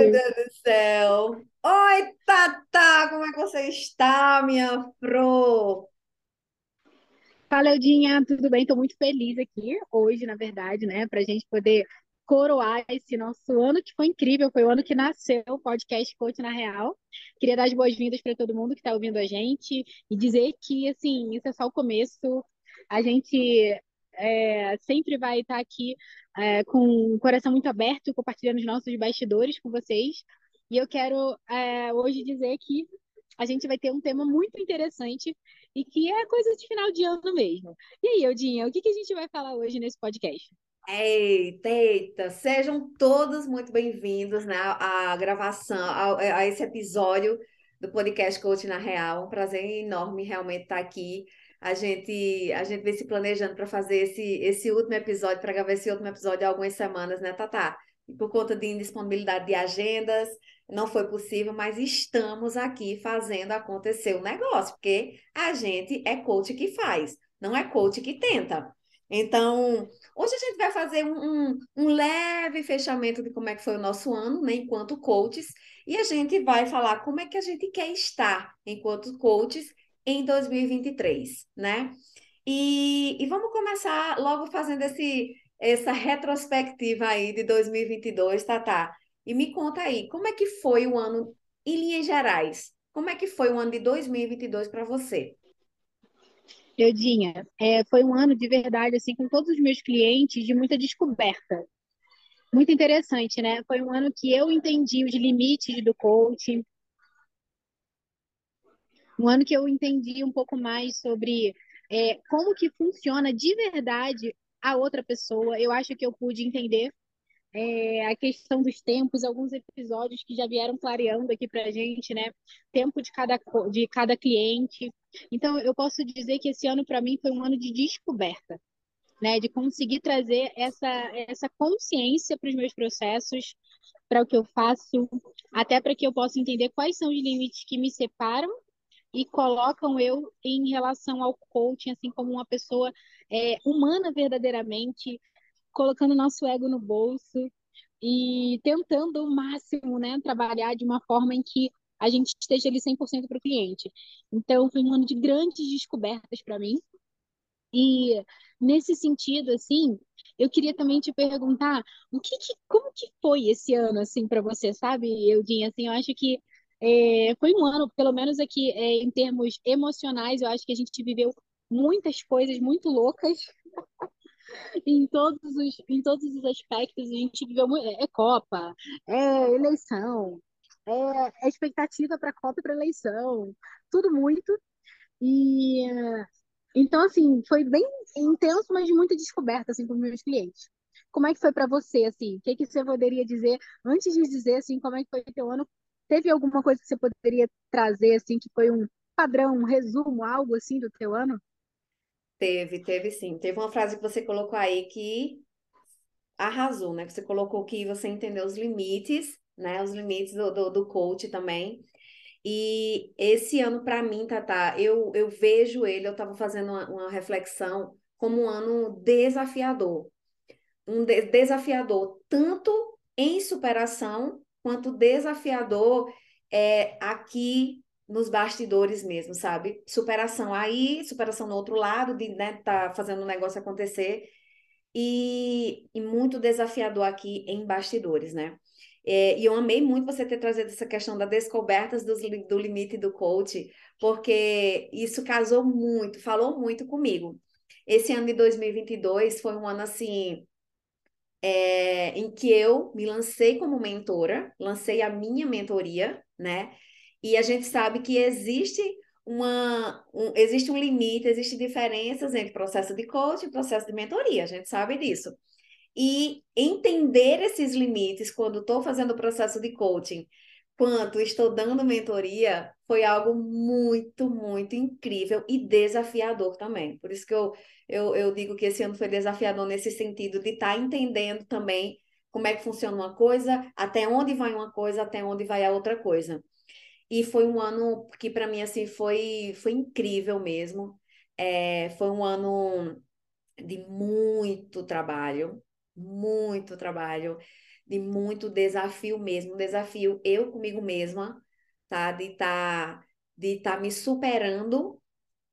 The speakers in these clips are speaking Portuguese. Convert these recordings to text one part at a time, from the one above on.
meu Deus do céu! Oi, Tata! Como é que você está, minha Fro? Fala, Eudinha, tudo bem? Estou muito feliz aqui hoje, na verdade, né, para a gente poder coroar esse nosso ano que foi incrível, foi o ano que nasceu o podcast Coach na Real. Queria dar as boas-vindas para todo mundo que está ouvindo a gente e dizer que, assim, isso é só o começo. A gente é, sempre vai estar aqui é, com o coração muito aberto, compartilhando os nossos bastidores com vocês. E eu quero é, hoje dizer que a gente vai ter um tema muito interessante e que é coisa de final de ano mesmo. E aí, Eudinha, o que, que a gente vai falar hoje nesse podcast? Eita, eita, sejam todos muito bem-vindos né, à gravação, a, a, esse episódio do podcast Coach na Real. Um prazer enorme realmente estar aqui a gente a gente vem se planejando para fazer esse, esse último episódio, para gravar esse último episódio há algumas semanas, né, Tatá? E por conta de indisponibilidade de agendas, não foi possível, mas estamos aqui fazendo acontecer o negócio, porque a gente é coach que faz, não é coach que tenta. Então, hoje a gente vai fazer um, um, um, leve fechamento de como é que foi o nosso ano, né, enquanto coaches, e a gente vai falar como é que a gente quer estar enquanto coaches em 2023, né? E, e vamos começar logo fazendo esse, essa retrospectiva aí de 2022, Tatá. E me conta aí, como é que foi o ano, em linhas gerais, como é que foi o ano de 2022 para você? Eudinha, é, foi um ano de verdade, assim, com todos os meus clientes, de muita descoberta. Muito interessante, né? Foi um ano que eu entendi os limites do coaching, um ano que eu entendi um pouco mais sobre é, como que funciona de verdade a outra pessoa. Eu acho que eu pude entender é, a questão dos tempos, alguns episódios que já vieram clareando aqui para gente, né? Tempo de cada, de cada cliente. Então, eu posso dizer que esse ano, para mim, foi um ano de descoberta, né? De conseguir trazer essa, essa consciência para os meus processos, para o que eu faço, até para que eu possa entender quais são os limites que me separam e colocam eu em relação ao coaching, assim, como uma pessoa é, humana verdadeiramente, colocando nosso ego no bolso e tentando o máximo, né, trabalhar de uma forma em que a gente esteja ali 100% para o cliente. Então, foi um ano de grandes descobertas para mim. E nesse sentido, assim, eu queria também te perguntar o que, que como que foi esse ano assim para você, sabe, Eudinha? Assim, eu acho que é, foi um ano, pelo menos aqui é, em termos emocionais, eu acho que a gente viveu muitas coisas muito loucas em todos os, em todos os aspectos. A gente viveu é, é Copa, é eleição, é, é expectativa para Copa e para eleição, tudo muito. E então, assim, foi bem intenso, mas muita descoberta assim, com meus clientes. Como é que foi para você, assim? O que, que você poderia dizer, antes de dizer, assim, como é que foi teu ano Teve alguma coisa que você poderia trazer, assim, que foi um padrão, um resumo, algo assim do teu ano? Teve, teve sim. Teve uma frase que você colocou aí que arrasou, né? Você colocou que você entendeu os limites, né? Os limites do, do, do coach também. E esse ano, para mim, Tata, eu, eu vejo ele, eu estava fazendo uma, uma, reflexão como um ano desafiador. Um de desafiador tanto em superação quanto desafiador é aqui nos bastidores mesmo, sabe? Superação aí, superação no outro lado, de né, tá fazendo o negócio acontecer, e, e muito desafiador aqui em bastidores, né? É, e eu amei muito você ter trazido essa questão das descobertas do, do limite do coach, porque isso casou muito, falou muito comigo. Esse ano de 2022 foi um ano assim é, em que eu me lancei como mentora, lancei a minha mentoria, né? E a gente sabe que existe uma, um, existe um limite, existem diferenças entre processo de coaching e processo de mentoria, a gente sabe disso. E entender esses limites quando estou fazendo o processo de coaching, quanto estou dando mentoria, foi algo muito, muito incrível e desafiador também. Por isso que eu eu, eu digo que esse ano foi desafiador nesse sentido de estar tá entendendo também como é que funciona uma coisa, até onde vai uma coisa, até onde vai a outra coisa. E foi um ano que para mim assim foi foi incrível mesmo. É, foi um ano de muito trabalho, muito trabalho, de muito desafio mesmo, um desafio eu comigo mesma, tá? De estar tá, de tá me superando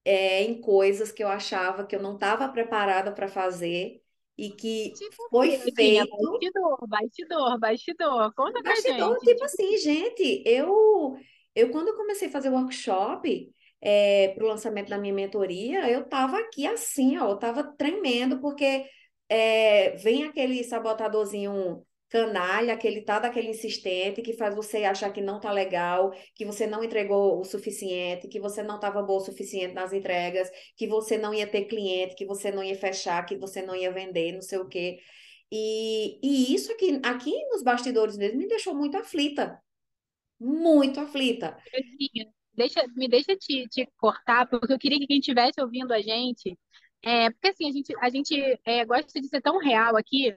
é, em coisas que eu achava que eu não estava preparada para fazer e que tipo, foi feito. Bastidor, bastidor, bastidor. Conta bastidor, gente. Tipo assim, gente, eu, eu quando eu comecei a fazer workshop é, para o lançamento da minha mentoria, eu estava aqui assim, ó, eu estava tremendo, porque é, vem aquele sabotadorzinho canalha, aquele tá daquele insistente que faz você achar que não tá legal, que você não entregou o suficiente, que você não estava boa o suficiente nas entregas, que você não ia ter cliente, que você não ia fechar, que você não ia vender, não sei o quê. E, e isso aqui, aqui nos bastidores mesmo me deixou muito aflita. Muito aflita. Deixa, me deixa te, te cortar, porque eu queria que quem estivesse ouvindo a gente. É, porque assim, a gente, a gente é, gosta de ser tão real aqui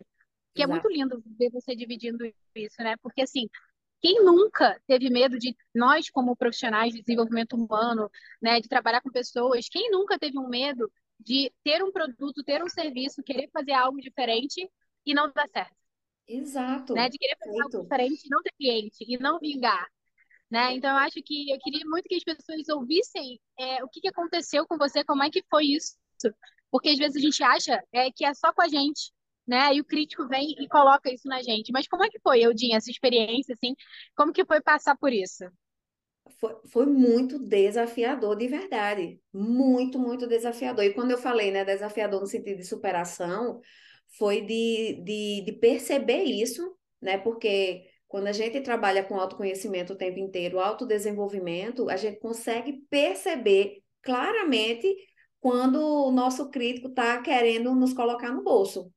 que Exato. é muito lindo ver você dividindo isso, né? Porque assim, quem nunca teve medo de nós como profissionais de desenvolvimento humano, né, de trabalhar com pessoas, quem nunca teve um medo de ter um produto, ter um serviço, querer fazer algo diferente e não dar certo? Exato. Né? De querer fazer Feito. algo diferente não ter cliente e não vingar. Né? Então, eu acho que eu queria muito que as pessoas ouvissem é, o que, que aconteceu com você, como é que foi isso. Porque às vezes a gente acha é, que é só com a gente, né? E o crítico vem e coloca isso na gente. Mas como é que foi, Eudinha, essa experiência, assim? Como que foi passar por isso? Foi, foi muito desafiador, de verdade. Muito, muito desafiador. E quando eu falei, né, desafiador no sentido de superação, foi de, de, de perceber isso, né? Porque quando a gente trabalha com autoconhecimento o tempo inteiro, autodesenvolvimento, a gente consegue perceber claramente quando o nosso crítico está querendo nos colocar no bolso.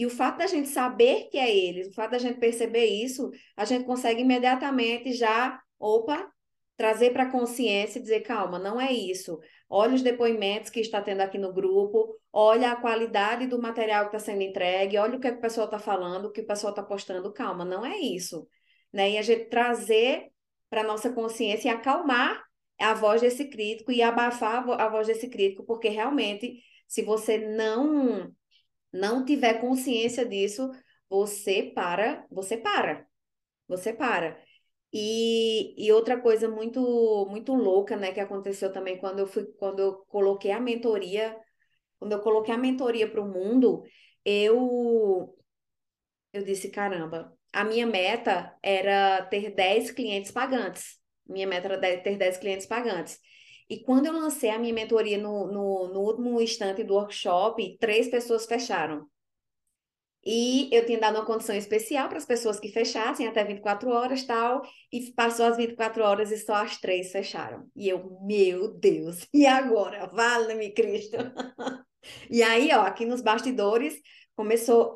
E o fato da gente saber que é eles, o fato da gente perceber isso, a gente consegue imediatamente já, opa, trazer para a consciência e dizer, calma, não é isso. Olha os depoimentos que está tendo aqui no grupo, olha a qualidade do material que está sendo entregue, olha o que, é que o pessoal está falando, o que o pessoal está postando, calma, não é isso. Né? E a gente trazer para a nossa consciência e acalmar a voz desse crítico e abafar a voz desse crítico, porque realmente, se você não não tiver consciência disso, você para, você para, você para. E, e outra coisa muito muito louca, né, que aconteceu também quando eu fui, quando eu coloquei a mentoria, quando eu coloquei a mentoria para o mundo, eu eu disse, caramba, a minha meta era ter 10 clientes pagantes. Minha meta era ter 10 clientes pagantes. E quando eu lancei a minha mentoria no, no, no último instante do workshop, três pessoas fecharam. E eu tinha dado uma condição especial para as pessoas que fechassem até 24 horas tal, e passou as 24 horas e só as três fecharam. E eu, meu Deus, e agora? Vale-me Cristo! e aí, ó, aqui nos bastidores, começou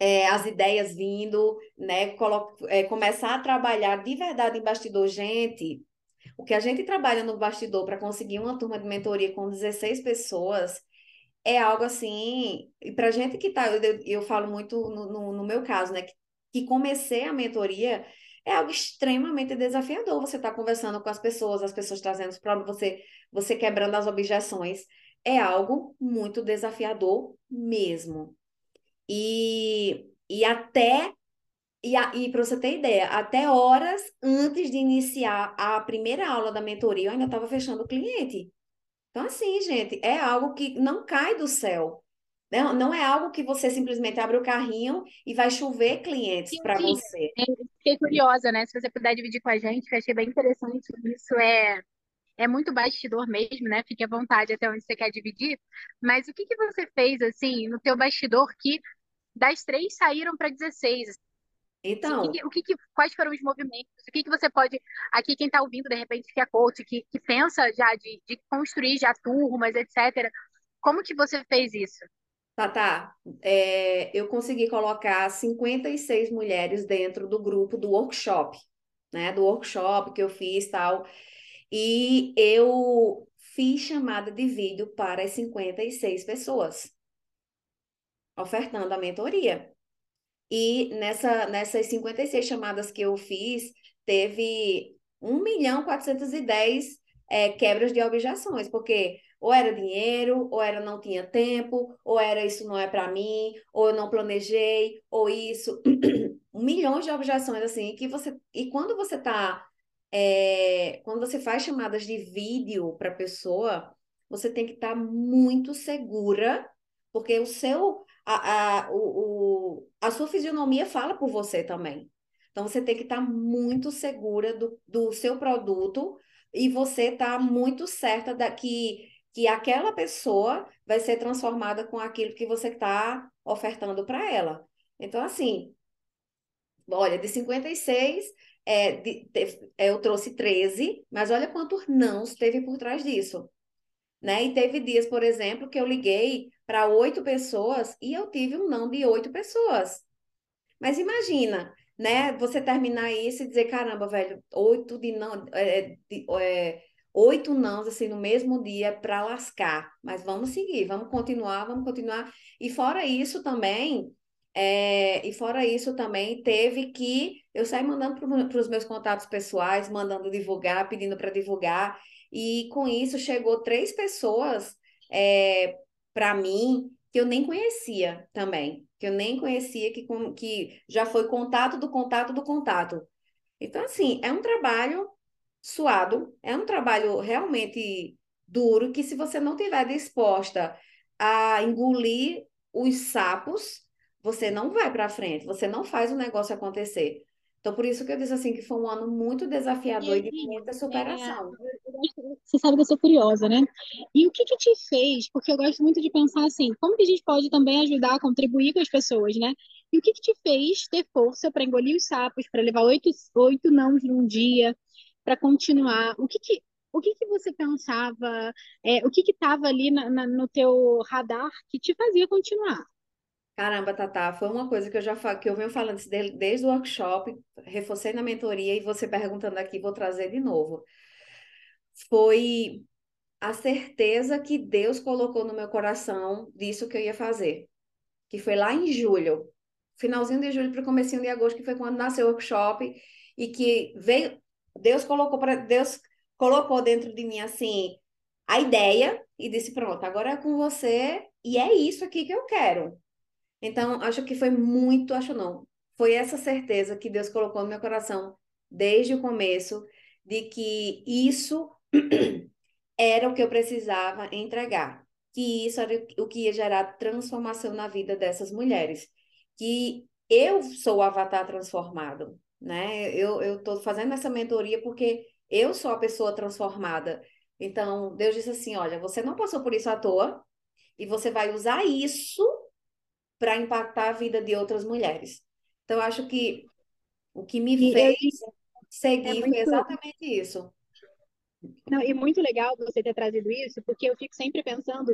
é, as ideias vindo, né? Colo é, começar a trabalhar de verdade em bastidor, gente. O que a gente trabalha no bastidor para conseguir uma turma de mentoria com 16 pessoas é algo assim. E para gente que tá, eu, eu falo muito no, no, no meu caso, né? Que, que comecei a mentoria é algo extremamente desafiador. Você está conversando com as pessoas, as pessoas trazendo os problemas, você, você quebrando as objeções. É algo muito desafiador mesmo. E, e até e, e para você ter ideia, até horas antes de iniciar a primeira aula da mentoria, eu ainda estava fechando o cliente. Então, assim, gente, é algo que não cai do céu. Não, né? não é algo que você simplesmente abre o carrinho e vai chover clientes para você. É, fiquei curiosa, né? Se você puder dividir com a gente, que eu achei bem interessante. Isso é, é muito bastidor mesmo, né? Fique à vontade até onde você quer dividir. Mas o que, que você fez, assim, no teu bastidor que das três saíram para 16? Então. O que, o que, quais foram os movimentos? O que, que você pode. Aqui, quem está ouvindo, de repente, que é coach, que, que pensa já de, de construir já turmas, etc. Como que você fez isso? Tá, tá. É, eu consegui colocar 56 mulheres dentro do grupo do workshop, né? Do workshop que eu fiz tal. E eu fiz chamada de vídeo para as 56 pessoas, ofertando a mentoria. E nessa, nessas 56 chamadas que eu fiz, teve 1 milhão 410 é, quebras de objeções, porque Ou era dinheiro, ou era não tinha tempo, ou era isso não é para mim, ou eu não planejei, ou isso. Milhões de objeções assim que você e quando você tá é, quando você faz chamadas de vídeo para pessoa, você tem que estar tá muito segura, porque o seu a, a, o, o, a sua fisionomia fala por você também. Então, você tem que estar tá muito segura do, do seu produto e você está muito certa da, que, que aquela pessoa vai ser transformada com aquilo que você está ofertando para ela. Então, assim, olha, de 56, é, de, é, eu trouxe 13, mas olha quantos nãos teve por trás disso. Né? E teve dias, por exemplo, que eu liguei para oito pessoas e eu tive um não de oito pessoas. Mas imagina, né? Você terminar isso e dizer, caramba, velho, oito de não, é, de, é, oito nãos assim no mesmo dia para lascar. Mas vamos seguir, vamos continuar, vamos continuar. E fora isso também, é, e fora isso também teve que eu sair mandando para os meus contatos pessoais, mandando divulgar, pedindo para divulgar. E com isso chegou três pessoas é, para mim que eu nem conhecia também que eu nem conhecia, que, que já foi contato do contato do contato. Então, assim, é um trabalho suado, é um trabalho realmente duro, que se você não tiver disposta a engolir os sapos, você não vai para frente, você não faz o negócio acontecer. Então, por isso que eu disse assim que foi um ano muito desafiador e, de muita superação. É, você sabe que eu sou curiosa, né? E o que que te fez? Porque eu gosto muito de pensar assim, como que a gente pode também ajudar, contribuir com as pessoas, né? E o que que te fez ter força para engolir os sapos, para levar oito, oito nãos num dia, para continuar? O que que o que que você pensava? É, o que que estava ali na, na, no teu radar que te fazia continuar? Caramba, Tatá, foi uma coisa que eu já que eu venho falando desde, o workshop, reforcei na mentoria e você perguntando aqui, vou trazer de novo. Foi a certeza que Deus colocou no meu coração disso que eu ia fazer. Que foi lá em julho, finalzinho de julho para o comecinho de agosto, que foi quando nasceu o workshop e que veio Deus colocou para Deus colocou dentro de mim assim a ideia e disse pronto, agora é com você e é isso aqui que eu quero. Então, acho que foi muito, acho não, foi essa certeza que Deus colocou no meu coração desde o começo de que isso era o que eu precisava entregar, que isso era o que ia gerar transformação na vida dessas mulheres, que eu sou o avatar transformado, né? Eu eu tô fazendo essa mentoria porque eu sou a pessoa transformada. Então, Deus disse assim, olha, você não passou por isso à toa e você vai usar isso para impactar a vida de outras mulheres. Então, acho que o que me e fez eu, seguir é muito... foi exatamente isso. Não, e muito legal você ter trazido isso, porque eu fico sempre pensando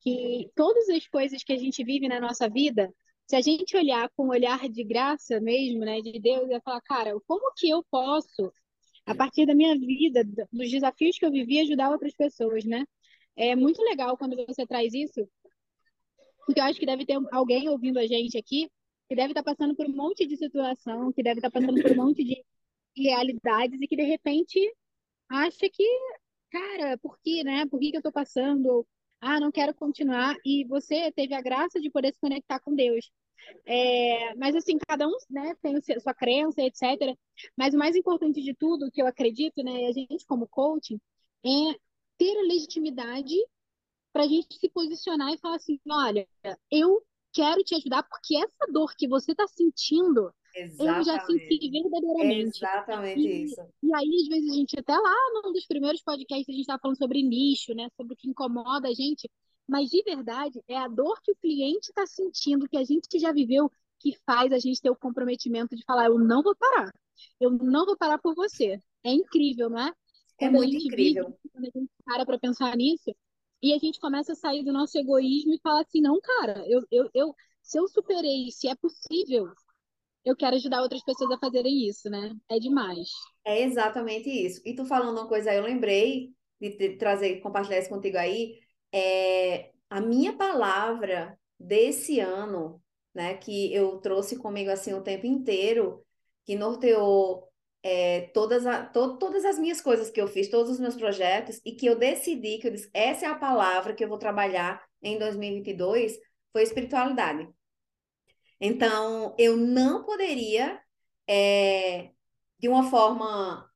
que todas as coisas que a gente vive na nossa vida, se a gente olhar com um olhar de graça mesmo, né, de Deus, e falar, cara, como que eu posso, a partir da minha vida, dos desafios que eu vivi, ajudar outras pessoas, né? É muito legal quando você traz isso, porque eu acho que deve ter alguém ouvindo a gente aqui que deve estar passando por um monte de situação, que deve estar passando por um monte de realidades e que de repente acha que, cara, por que, né? Por que, que eu estou passando? Ah, não quero continuar. E você teve a graça de poder se conectar com Deus. É, mas assim, cada um né, tem a sua crença, etc. Mas o mais importante de tudo, que eu acredito, né, a gente como coaching, é ter a legitimidade para a gente se posicionar e falar assim: olha, eu quero te ajudar porque essa dor que você está sentindo, Exatamente. eu já senti verdadeiramente. Exatamente e, isso. E aí, às vezes, a gente, até lá num dos primeiros podcasts, a gente estava falando sobre nicho, né? Sobre o que incomoda a gente. Mas de verdade, é a dor que o cliente está sentindo, que a gente já viveu, que faz a gente ter o comprometimento de falar: eu não vou parar. Eu não vou parar por você. É incrível, não é? é quando é muito incrível. Vive, quando a gente para para pensar nisso, e a gente começa a sair do nosso egoísmo e falar assim, não, cara, eu, eu, eu, se eu superei, se é possível, eu quero ajudar outras pessoas a fazerem isso, né? É demais. É exatamente isso. E tu falando uma coisa eu lembrei de trazer, compartilhar isso contigo aí, é a minha palavra desse ano, né, que eu trouxe comigo assim o tempo inteiro, que norteou é, todas, a, to, todas as minhas coisas que eu fiz, todos os meus projetos, e que eu decidi que eu disse, essa é a palavra que eu vou trabalhar em 2022, foi espiritualidade. Então, eu não poderia, é, de uma forma,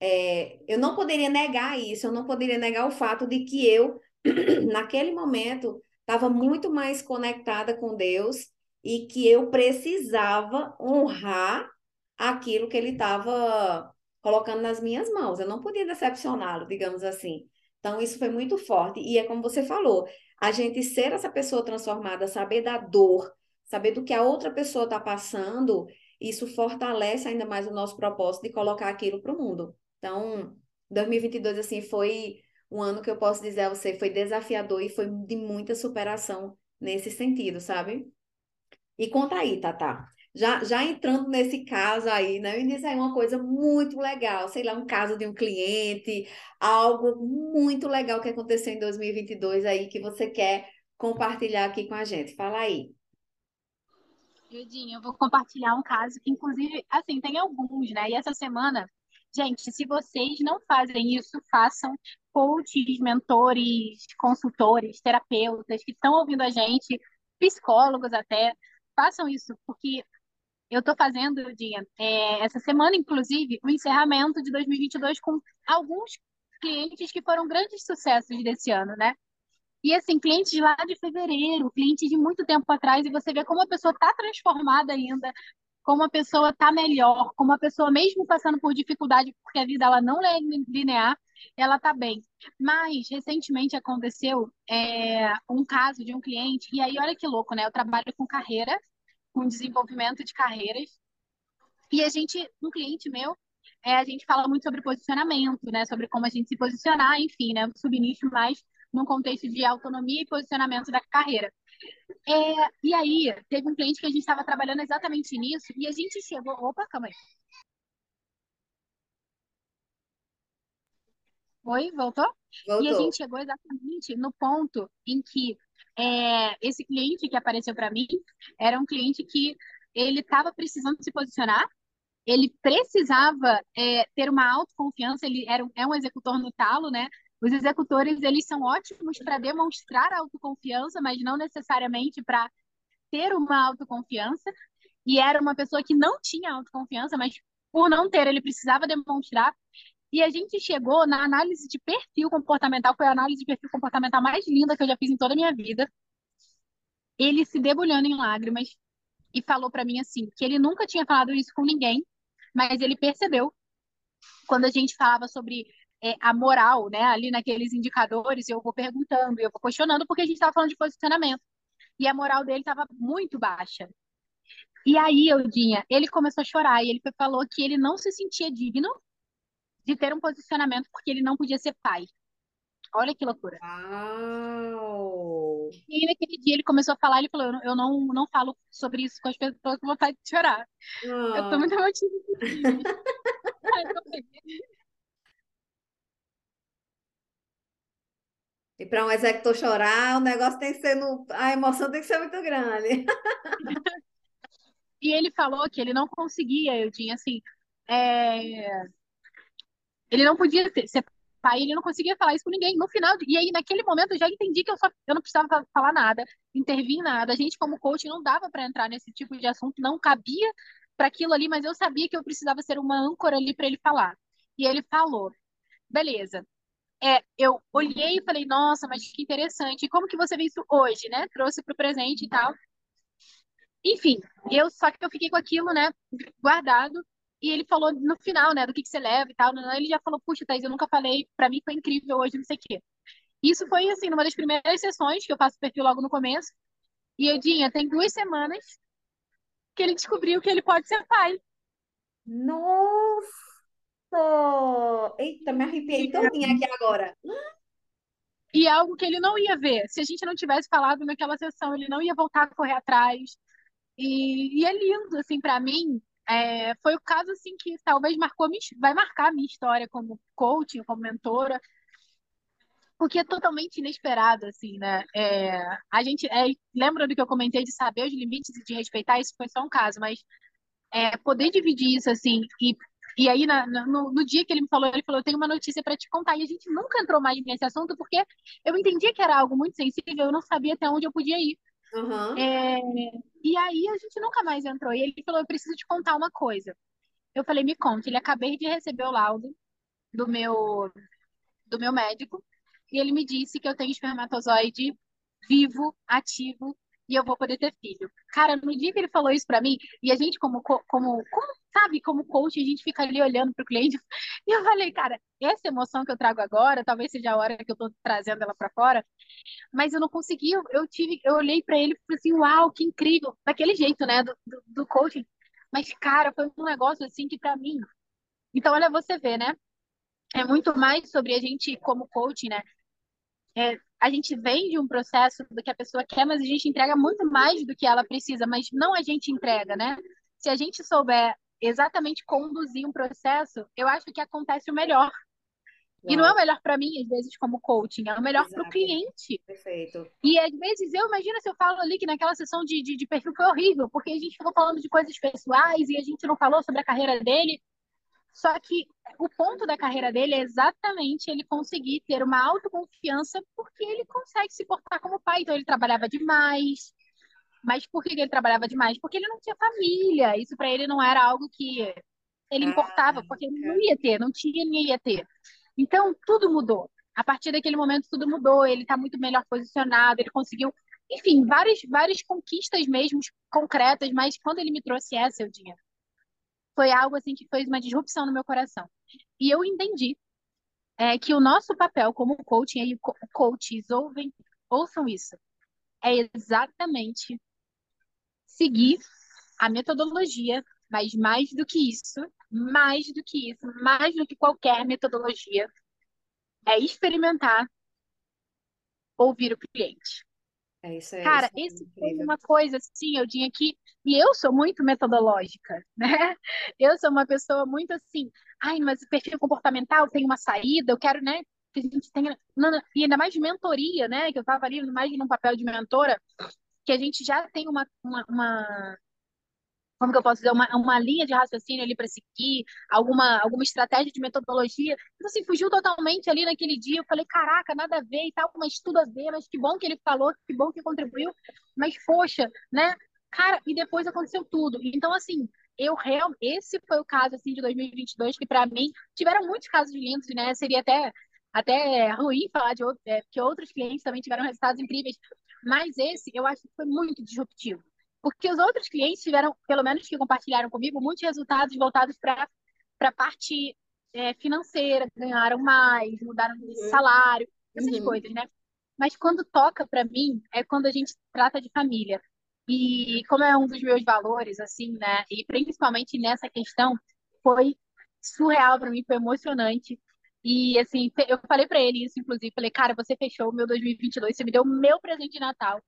é, eu não poderia negar isso, eu não poderia negar o fato de que eu, naquele momento, estava muito mais conectada com Deus e que eu precisava honrar aquilo que ele estava colocando nas minhas mãos. Eu não podia decepcioná-lo, digamos assim. Então, isso foi muito forte. E é como você falou, a gente ser essa pessoa transformada, saber da dor, saber do que a outra pessoa está passando, isso fortalece ainda mais o nosso propósito de colocar aquilo para o mundo. Então, 2022, assim, foi um ano que eu posso dizer a você, foi desafiador e foi de muita superação nesse sentido, sabe? E conta aí, Tata. Já, já entrando nesse caso aí, né? Me diz aí uma coisa muito legal, sei lá, um caso de um cliente, algo muito legal que aconteceu em 2022 aí que você quer compartilhar aqui com a gente. Fala aí. Judinha, eu vou compartilhar um caso que, inclusive, assim, tem alguns, né? E essa semana, gente, se vocês não fazem isso, façam coaches, mentores, consultores, terapeutas que estão ouvindo a gente, psicólogos até, façam isso, porque eu estou fazendo, Dinha, é, essa semana, inclusive, o encerramento de 2022 com alguns clientes que foram grandes sucessos desse ano, né? E assim, clientes lá de fevereiro, clientes de muito tempo atrás, e você vê como a pessoa está transformada ainda, como a pessoa está melhor, como a pessoa, mesmo passando por dificuldade, porque a vida ela não é linear, ela está bem. Mas, recentemente aconteceu é, um caso de um cliente, e aí olha que louco, né? Eu trabalho com carreira, com desenvolvimento de carreiras. E a gente, um cliente meu, é, a gente fala muito sobre posicionamento, né? Sobre como a gente se posicionar, enfim, né? Subnicho mais num contexto de autonomia e posicionamento da carreira. É, e aí, teve um cliente que a gente estava trabalhando exatamente nisso, e a gente chegou. Opa, calma aí. Oi, voltou? voltou? E a gente chegou exatamente no ponto em que é, esse cliente que apareceu para mim era um cliente que ele estava precisando se posicionar, ele precisava é, ter uma autoconfiança, ele era é um executor no talo, né? Os executores, eles são ótimos para demonstrar autoconfiança, mas não necessariamente para ter uma autoconfiança. E era uma pessoa que não tinha autoconfiança, mas por não ter, ele precisava demonstrar. E a gente chegou na análise de perfil comportamental, foi a análise de perfil comportamental mais linda que eu já fiz em toda a minha vida. Ele se debulhando em lágrimas e falou para mim assim, que ele nunca tinha falado isso com ninguém, mas ele percebeu quando a gente falava sobre é, a moral, né, ali naqueles indicadores, eu vou perguntando, eu vou questionando, porque a gente estava falando de posicionamento. E a moral dele estava muito baixa. E aí, Eudinha, ele começou a chorar e ele falou que ele não se sentia digno de ter um posicionamento porque ele não podia ser pai. Olha que loucura. Uau! E naquele dia ele começou a falar, ele falou, eu não, não falo sobre isso com as pessoas com vontade de chorar. Eu tô muito emotiva. E para um executor chorar, o negócio tem que ser no... a emoção tem que ser muito grande. e ele falou que ele não conseguia, eu tinha assim, é... ele não podia ter, ser pai, ele não conseguia falar isso com ninguém. No final, e aí naquele momento eu já entendi que eu só eu não precisava falar nada, intervir em nada. A gente como coach não dava para entrar nesse tipo de assunto, não cabia para aquilo ali, mas eu sabia que eu precisava ser uma âncora ali para ele falar. E ele falou: "Beleza, é, eu olhei e falei, nossa, mas que interessante. Como que você vê isso hoje, né? Trouxe para o presente e tal. Enfim, eu só que eu fiquei com aquilo, né, guardado. E ele falou no final, né, do que, que você leva e tal. Né, ele já falou, puxa, Thaís, eu nunca falei, para mim foi incrível hoje, não sei o quê. Isso foi, assim, numa das primeiras sessões que eu faço perfil logo no começo. E Edinha, tem duas semanas que ele descobriu que ele pode ser pai. Nossa! Eita, me arrepiei todinha aqui agora. E algo que ele não ia ver. Se a gente não tivesse falado naquela sessão, ele não ia voltar a correr atrás. E, e é lindo, assim, para mim. É, foi o caso, assim, que talvez marcou, vai marcar a minha história como coaching, como mentora. Porque é totalmente inesperado, assim, né? É, a gente, é, lembra do que eu comentei de saber os limites e de respeitar? Isso foi só um caso, mas é, poder dividir isso, assim, e E aí, na, no, no, dia que ele me falou, ele falou: Eu tenho uma notícia para te contar. E a gente nunca entrou mais nesse assunto, porque eu entendia que era algo muito sensível, eu não sabia até onde eu podia ir. Uhum. É, e aí a gente nunca mais entrou. E ele falou: Eu preciso te contar uma coisa. Eu falei: Me conte. Ele acabei de receber o laudo do meu, do meu médico. E ele me disse que eu tenho espermatozoide vivo, ativo, e eu vou poder ter filho. Cara, no dia que ele falou isso para mim, e a gente como, como, como, sabe, como coach, a gente fica ali olhando pro cliente, e eu falei, cara, essa emoção que eu trago agora, talvez seja a hora que eu tô trazendo ela para fora, mas eu não consegui, eu, tive, eu olhei para ele e falei assim, uau, que incrível, daquele jeito, né, do, do, do coaching. Mas, cara, foi um negócio assim que para mim. Então, olha, você vê, né? É muito mais sobre a gente, como coach, né? É, a gente vende um processo do que a pessoa quer, mas a gente entrega muito mais do que ela precisa, mas não a gente entrega, né? Se a gente souber exatamente conduzir um processo, eu acho que acontece o melhor. Uau. E não é o melhor para mim, às vezes, como coaching, é o melhor para o cliente. Perfeito. E às vezes eu imagino se eu falo ali que naquela sessão de, de, de perfil foi horrível, porque a gente ficou falando de coisas pessoais e a gente não falou sobre a carreira dele. Só que o ponto da carreira dele é exatamente ele conseguir ter uma autoconfiança porque ele consegue se portar como pai. Então ele trabalhava demais. Mas por que ele trabalhava demais? Porque ele não tinha família. Isso para ele não era algo que ele ah, importava, porque ele não ia ter, não tinha, nem ia ter. Então tudo mudou. A partir daquele momento tudo mudou. Ele está muito melhor posicionado. Ele conseguiu, enfim, várias várias conquistas mesmo concretas. Mas quando ele me trouxe essa, eu tinha foi algo assim que fez uma disrupção no meu coração. E eu entendi é, que o nosso papel como coaching, e coaches ouvem, ouçam isso, é exatamente seguir a metodologia, mas mais do que isso, mais do que isso, mais do que qualquer metodologia, é experimentar ouvir o cliente. É isso aí. Cara, isso é esse foi uma coisa assim, eu tinha que. E eu sou muito metodológica, né? Eu sou uma pessoa muito assim, ai, mas perfil comportamental tem uma saída, eu quero, né? Que a gente tenha. E ainda mais de mentoria, né? Que eu estava ali mais num papel de mentora, que a gente já tem uma, uma, uma como que eu posso dizer, uma, uma linha de raciocínio ali para seguir, alguma, alguma estratégia de metodologia. Então, assim, fugiu totalmente ali naquele dia. Eu falei, caraca, nada a ver e tal, mas tudo a ver, mas que bom que ele falou, que bom que contribuiu, mas poxa, né? Cara, e depois aconteceu tudo. Então, assim, eu real, esse foi o caso assim de 2022 que para mim tiveram muitos casos lindos, né? Seria até até ruim falar de outros, é, que outros clientes também tiveram resultados incríveis, mas esse eu acho que foi muito disruptivo. Porque os outros clientes tiveram, pelo menos que compartilharam comigo, muitos resultados voltados para a parte é, financeira, ganharam mais, mudaram de uhum. salário, essas uhum. coisas, né? Mas quando toca para mim, é quando a gente trata de família. E como é um dos meus valores, assim, né? E principalmente nessa questão, foi surreal para mim, foi emocionante. E assim, eu falei para ele isso, inclusive, falei, cara, você fechou o meu 2022, você me deu o meu presente de Natal.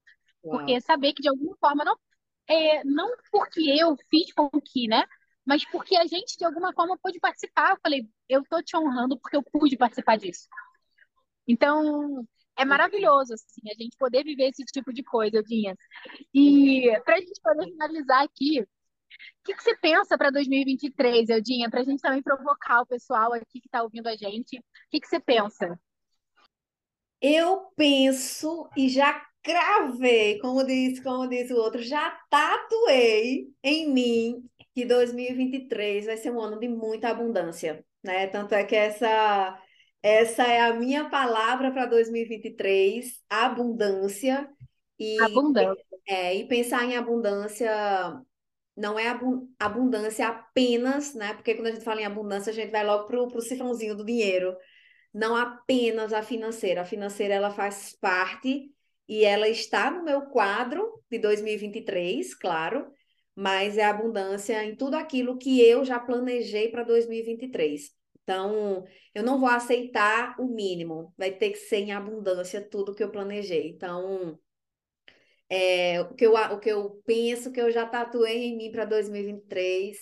Uau. Porque saber que de alguma forma, não é, não porque eu fiz com que, né? Mas porque a gente, de alguma forma, pôde participar. Eu falei, eu tô te honrando porque eu pude participar disso. Então, é maravilhoso, assim, a gente poder viver esse tipo de coisa, Eudinha. E para a gente poder finalizar aqui, o que, que você pensa para 2023, Eudinha? Para a gente também provocar o pessoal aqui que está ouvindo a gente. O que, que você pensa? Eu penso e já cravei, como disse, como disse o outro, já tatuei em mim que 2023 vai ser um ano de muita abundância, né? Tanto é que essa essa é a minha palavra para 2023, abundância e abundância. É, e pensar em abundância não é abundância apenas, né? Porque quando a gente fala em abundância, a gente vai logo pro, pro cifrãozinho do dinheiro. Não apenas a financeira. A financeira ela faz parte e ela está no meu quadro de 2023, claro, mas é abundância em tudo aquilo que eu já planejei para 2023. Então, eu não vou aceitar o mínimo, vai ter que ser em abundância tudo que eu planejei. Então, é, o, que eu, o que eu penso que eu já tatuei em mim para 2023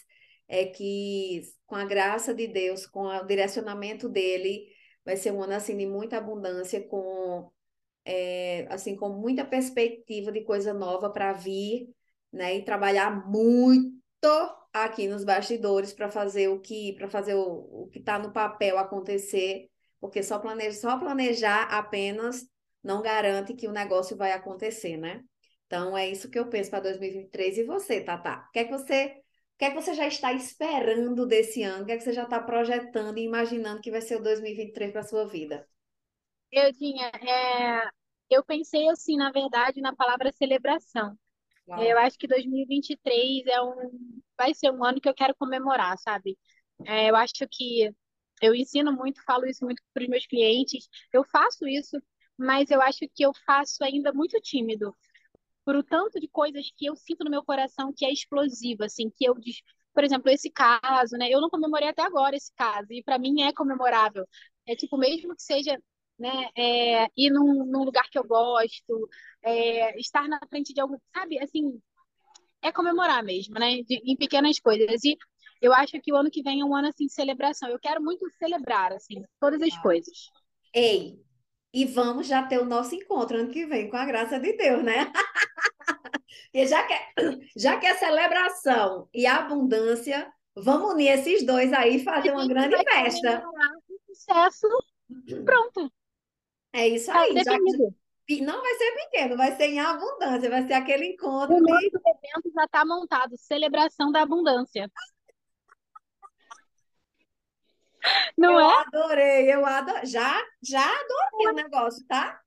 é que, com a graça de Deus, com o direcionamento dele, vai ser um ano assim de muita abundância, com é, assim, com muita perspectiva de coisa nova para vir, né? E trabalhar muito, aqui nos bastidores para fazer o que para fazer o, o que está no papel acontecer, porque só planejar, só planejar apenas não garante que o negócio vai acontecer, né? Então é isso que eu penso para 2023 e você, Tata. O que é que você o que é que você já está esperando desse ano? O que é que você já está projetando e imaginando que vai ser o 2023 para sua vida? Eu tinha, é, eu pensei assim, na verdade, na palavra celebração. Uau. Eu acho que 2023 é um, vai ser um ano que eu quero comemorar, sabe? É, eu acho que eu ensino muito, falo isso muito para os meus clientes. Eu faço isso, mas eu acho que eu faço ainda muito tímido. Por o tanto de coisas que eu sinto no meu coração que é explosivo, assim, que eu por exemplo, esse caso, né? Eu não comemorei até agora esse caso, e para mim é comemorável. É tipo, mesmo que seja né? É, ir num, num, lugar que eu gosto, é, estar na frente de algum, sabe? Assim, é comemorar mesmo, né? De, em pequenas coisas. E eu acho que o ano que vem é um ano assim de celebração. Eu quero muito celebrar assim todas as coisas. Ei, e vamos já ter o nosso encontro ano que vem, com a graça de Deus, né? e já que, é, já que é celebração e abundância, vamos unir esses dois aí e fazer uma grande festa. Sucesso, pronto. É isso aí. Já. Não vai ser pequeno, vai ser em abundância, vai ser aquele encontro. O nome de... do evento já está montado, celebração da abundância. Não eu é? adorei, eu adorei. Já, já adorei é. o negócio, tá?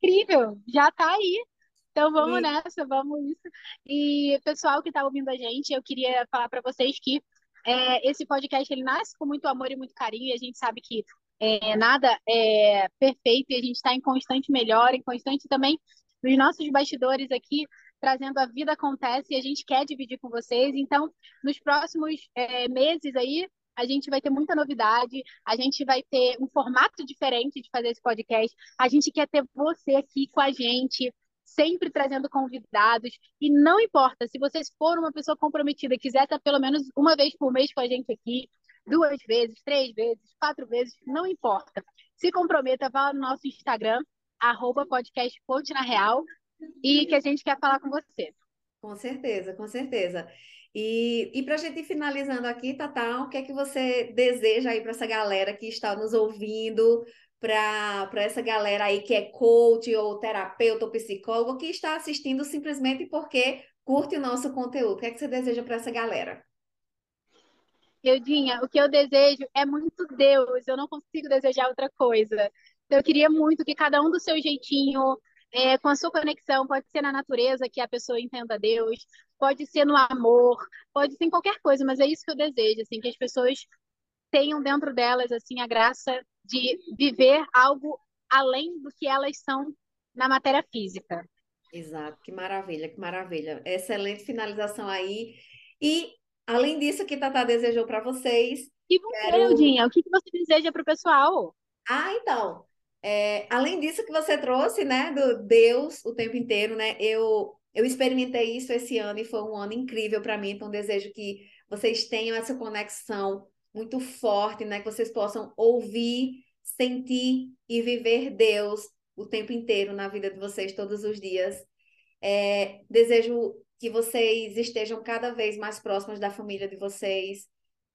Incrível, já tá aí. Então vamos e... nessa, vamos isso. E pessoal que está ouvindo a gente, eu queria falar para vocês que é, esse podcast ele nasce com muito amor e muito carinho. E a gente sabe que é, nada é perfeito e a gente está em constante melhora, em constante também nos nossos bastidores aqui, trazendo a vida acontece e a gente quer dividir com vocês. Então, nos próximos é, meses aí, a gente vai ter muita novidade, a gente vai ter um formato diferente de fazer esse podcast. A gente quer ter você aqui com a gente, sempre trazendo convidados. E não importa, se você for uma pessoa comprometida, quiser estar pelo menos uma vez por mês com a gente aqui, duas vezes, três vezes, quatro vezes, não importa. Se comprometa, vá no nosso Instagram, arroba podcast na Real, e que a gente quer falar com você. Com certeza, com certeza. E, e para a gente ir finalizando aqui, Tatá, o que é que você deseja aí para essa galera que está nos ouvindo, para essa galera aí que é coach ou terapeuta ou psicólogo, que está assistindo simplesmente porque curte o nosso conteúdo? O que é que você deseja para essa galera? Eudinha, o que eu desejo é muito Deus, eu não consigo desejar outra coisa. Eu queria muito que cada um do seu jeitinho, é, com a sua conexão, pode ser na natureza que a pessoa entenda Deus, pode ser no amor, pode ser em qualquer coisa, mas é isso que eu desejo, assim, que as pessoas tenham dentro delas assim a graça de viver algo além do que elas são na matéria física. Exato, que maravilha, que maravilha. Excelente finalização aí. E Além disso, que Tatá desejou para vocês. E você, quero... Eudinha, o que você deseja para o pessoal? Ah, então. É, além disso que você trouxe, né, do Deus o tempo inteiro, né? Eu, eu experimentei isso esse ano e foi um ano incrível para mim. Então, desejo que vocês tenham essa conexão muito forte, né? Que vocês possam ouvir, sentir e viver Deus o tempo inteiro na vida de vocês, todos os dias. É, desejo que vocês estejam cada vez mais próximos da família de vocês,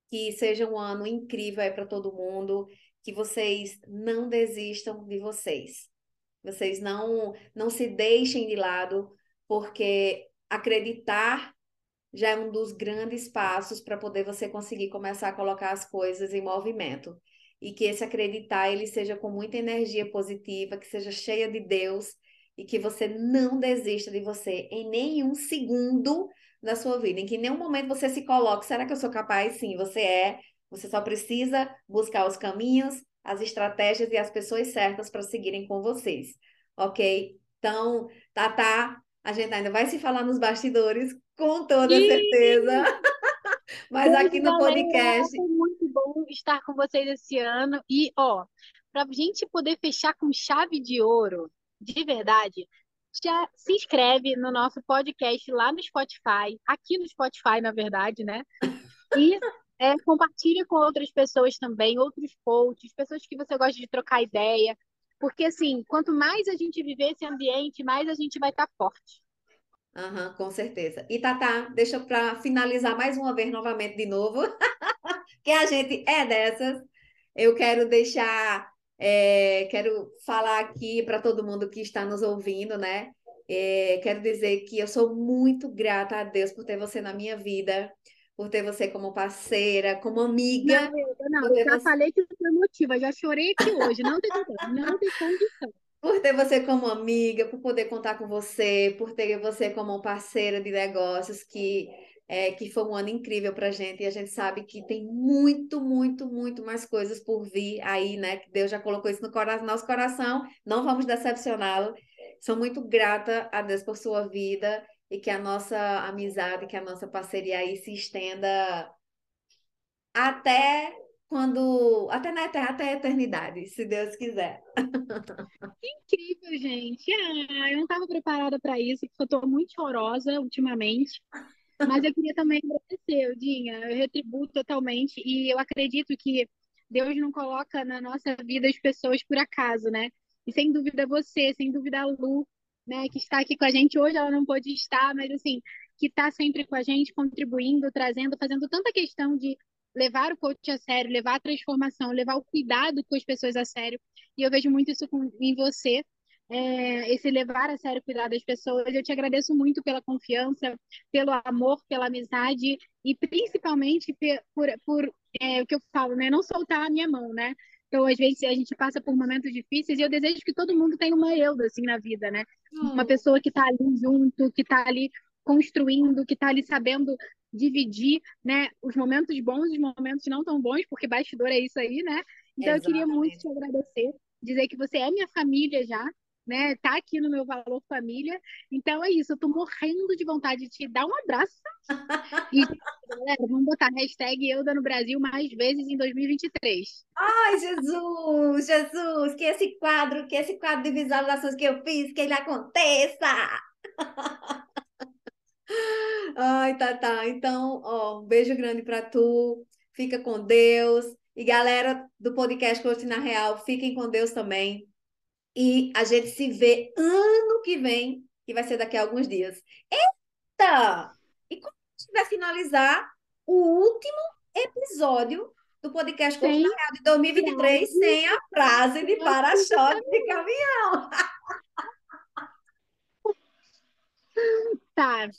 que seja um ano incrível para todo mundo, que vocês não desistam de vocês. Vocês não não se deixem de lado, porque acreditar já é um dos grandes passos para poder você conseguir começar a colocar as coisas em movimento. E que esse acreditar ele seja com muita energia positiva, que seja cheia de Deus e que você não desista de você em nenhum segundo da sua vida, em que em nenhum momento você se coloque, será que eu sou capaz? Sim, você é. Você só precisa buscar os caminhos, as estratégias e as pessoas certas para seguirem com vocês, ok? Então, Tatá, a gente ainda vai se falar nos bastidores, com toda certeza. Mas aqui no podcast. Foi muito bom estar com vocês esse ano. E, ó, para a gente poder fechar com chave de ouro, de verdade, já se inscreve no nosso podcast lá no Spotify, aqui no Spotify, na verdade, né? E é, compartilha com outras pessoas também, outros coaches, pessoas que você gosta de trocar ideia. Porque, assim, quanto mais a gente viver esse ambiente, mais a gente vai estar forte. Uhum, com certeza. E Tatá, deixa para finalizar mais uma vez novamente de novo, que a gente é dessas. Eu quero deixar, é, quero falar aqui para todo mundo que está nos ouvindo, né? É, quero dizer que eu sou muito grata a Deus por ter você na minha vida, por ter você como parceira, como amiga. Não, não eu já você... falei que foi motiva, já chorei aqui hoje, não tem não tem condição por ter você como amiga, por poder contar com você, por ter você como parceira de negócios, que, é, que foi um ano incrível para a gente. E a gente sabe que tem muito, muito, muito mais coisas por vir aí, né? Que Deus já colocou isso no nosso coração. Não vamos decepcioná-lo. Sou muito grata a Deus por sua vida e que a nossa amizade, que a nossa parceria aí se estenda até quando até na terra, até a eternidade, se Deus quiser. Que incrível, gente. Ah, eu não estava preparada para isso, porque eu estou muito chorosa ultimamente. Mas eu queria também agradecer, Odinha. Eu retribuo totalmente e eu acredito que Deus não coloca na nossa vida as pessoas por acaso, né? E sem dúvida você, sem dúvida a Lu, né, que está aqui com a gente hoje, ela não pôde estar, mas assim, que está sempre com a gente, contribuindo, trazendo, fazendo tanta questão de levar o coach a sério, levar a transformação, levar o cuidado com as pessoas a sério. E eu vejo muito isso com, em você, é, esse levar a sério cuidar das pessoas. Eu te agradeço muito pela confiança, pelo amor, pela amizade e principalmente por, por é, o que eu falo, né? Não soltar a minha mão, né? Então, às vezes, a gente passa por momentos difíceis e eu desejo que todo mundo tenha uma eu, assim, na vida, né? Uma hum. pessoa que está ali junto, que está ali construindo, que está ali sabendo dividir, né, os momentos bons e os momentos não tão bons, porque bastidor é isso aí, né? Então Exatamente. eu queria muito te agradecer, dizer que você é minha família já, né? Tá aqui no meu valor família. Então é isso, eu tô morrendo de vontade de te dar um abraço. E, galera, vamos botar hashtag eu no Brasil mais vezes em 2023. Ai, Jesus, Jesus, que esse quadro, que esse quadro de visualizações que eu fiz, que ele aconteça. Ai, tá, tá. Então, ó, um beijo grande para tu. Fica com Deus. E galera do podcast Coach na Real, fiquem com Deus também. E a gente se vê ano que vem, que vai ser daqui a alguns dias. Eita! E quando a gente vai finalizar o último episódio do podcast Real de 2023 sem a frase de para-choque de caminhão. Tá.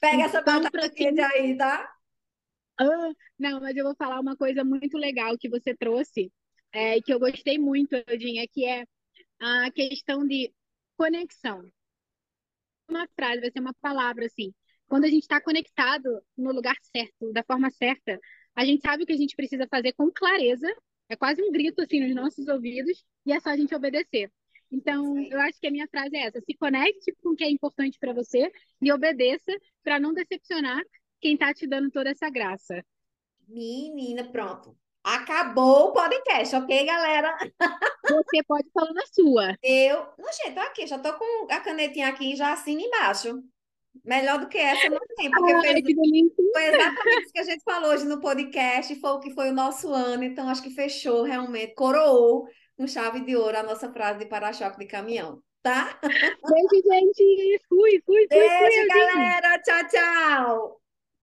Pega essa então, batata quente aí, tá? Ah, não, mas eu vou falar uma coisa muito legal que você trouxe, é, que eu gostei muito, Eudinha, que é a questão de conexão. Uma frase, vai ser uma palavra assim. Quando a gente está conectado no lugar certo, da forma certa, a gente sabe o que a gente precisa fazer com clareza, é quase um grito assim nos nossos ouvidos, e é só a gente obedecer. Então, eu acho que a minha frase é essa: se conecte com o que é importante para você e obedeça para não decepcionar quem está te dando toda essa graça. Menina, pronto. Acabou o podcast, ok, galera? Você pode falar na sua. Eu, não, gente, tô aqui, já tô com a canetinha aqui já assina embaixo. Melhor do que essa não tem, porque Ai, fez, foi exatamente isso que a gente falou hoje no podcast, foi o que foi o nosso ano, então acho que fechou realmente, coroou com chave de ouro a nossa frase de para-choque de caminhão, tá? Beijo, gente. Fui, fui, fui. Beijo, fui, galera. Tchau, tchau.